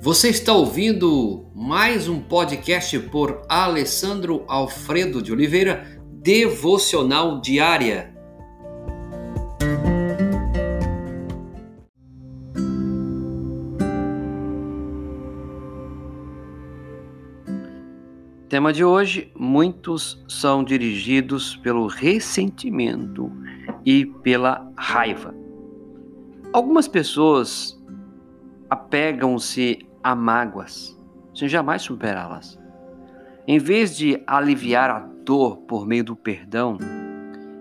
Você está ouvindo mais um podcast por Alessandro Alfredo de Oliveira, Devocional Diária. Tema de hoje: muitos são dirigidos pelo ressentimento e pela raiva. Algumas pessoas apegam-se a mágoas, sem jamais superá-las. Em vez de aliviar a dor por meio do perdão,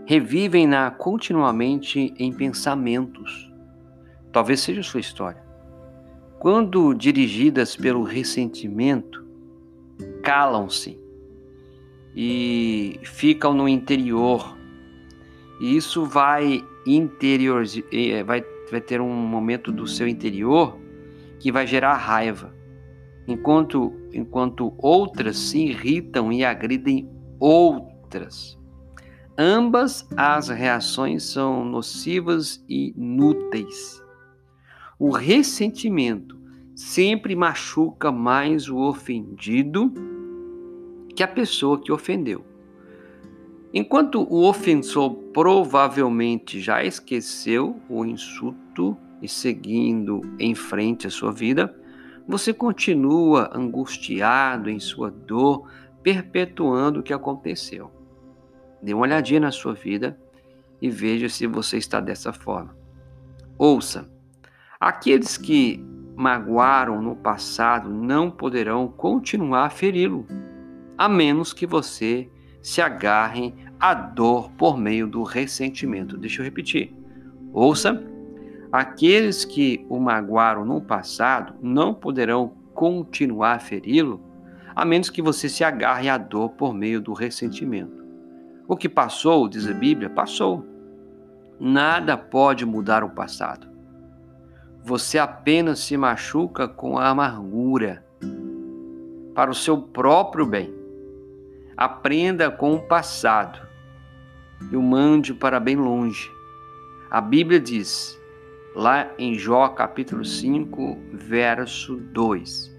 revivem-na continuamente em pensamentos. Talvez seja sua história. Quando dirigidas pelo ressentimento, calam-se e ficam no interior. E isso vai interior, eh, vai, vai ter um momento do seu interior que vai gerar raiva, enquanto enquanto outras se irritam e agridem outras. Ambas as reações são nocivas e inúteis. O ressentimento sempre machuca mais o ofendido que a pessoa que ofendeu. Enquanto o ofensor provavelmente já esqueceu o insulto e seguindo em frente a sua vida, você continua angustiado em sua dor, perpetuando o que aconteceu. Dê uma olhadinha na sua vida e veja se você está dessa forma. Ouça, aqueles que magoaram no passado não poderão continuar a feri-lo a menos que você se agarre à dor por meio do ressentimento. Deixa eu repetir. Ouça: aqueles que o magoaram no passado não poderão continuar a feri-lo, a menos que você se agarre à dor por meio do ressentimento. O que passou, diz a Bíblia, passou. Nada pode mudar o passado. Você apenas se machuca com a amargura para o seu próprio bem. Aprenda com o passado e o mande para bem longe. A Bíblia diz, lá em Jó capítulo 5, verso 2: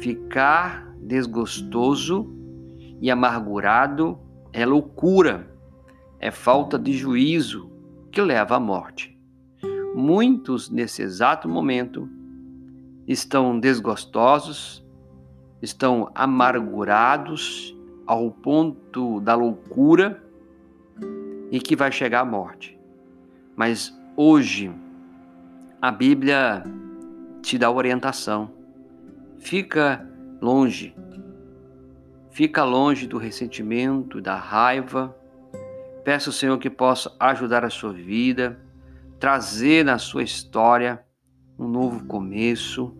Ficar desgostoso e amargurado é loucura, é falta de juízo que leva à morte. Muitos, nesse exato momento, estão desgostosos estão amargurados ao ponto da loucura e que vai chegar à morte. Mas hoje a Bíblia te dá orientação. Fica longe. Fica longe do ressentimento, da raiva. Peço ao Senhor que possa ajudar a sua vida, trazer na sua história um novo começo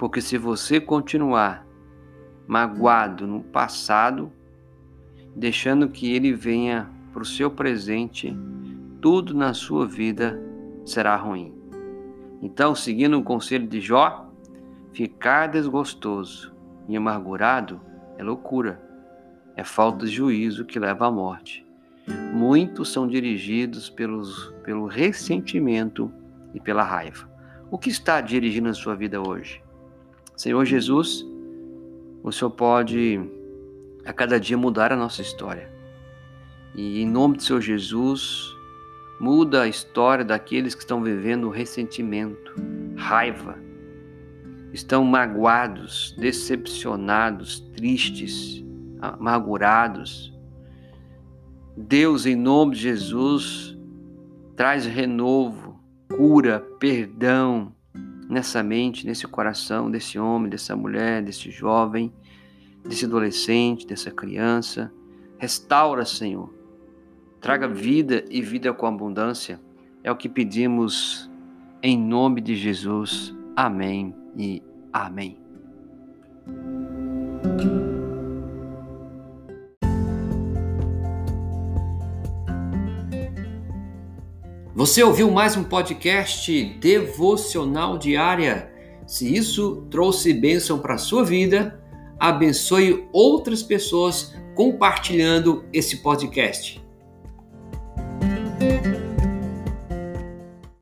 porque se você continuar magoado no passado, deixando que ele venha para o seu presente, tudo na sua vida será ruim. Então, seguindo o conselho de Jó, ficar desgostoso e amargurado é loucura, é falta de juízo que leva à morte. Muitos são dirigidos pelos, pelo ressentimento e pela raiva. O que está dirigindo a sua vida hoje? Senhor Jesus, o Senhor pode a cada dia mudar a nossa história. E em nome do Senhor Jesus, muda a história daqueles que estão vivendo ressentimento, raiva, estão magoados, decepcionados, tristes, amargurados. Deus, em nome de Jesus, traz renovo, cura, perdão, nessa mente, nesse coração desse homem, dessa mulher, desse jovem, desse adolescente, dessa criança. Restaura, Senhor. Traga vida e vida com abundância. É o que pedimos em nome de Jesus. Amém e amém. Você ouviu mais um podcast devocional diária? Se isso trouxe bênção para a sua vida, abençoe outras pessoas compartilhando esse podcast.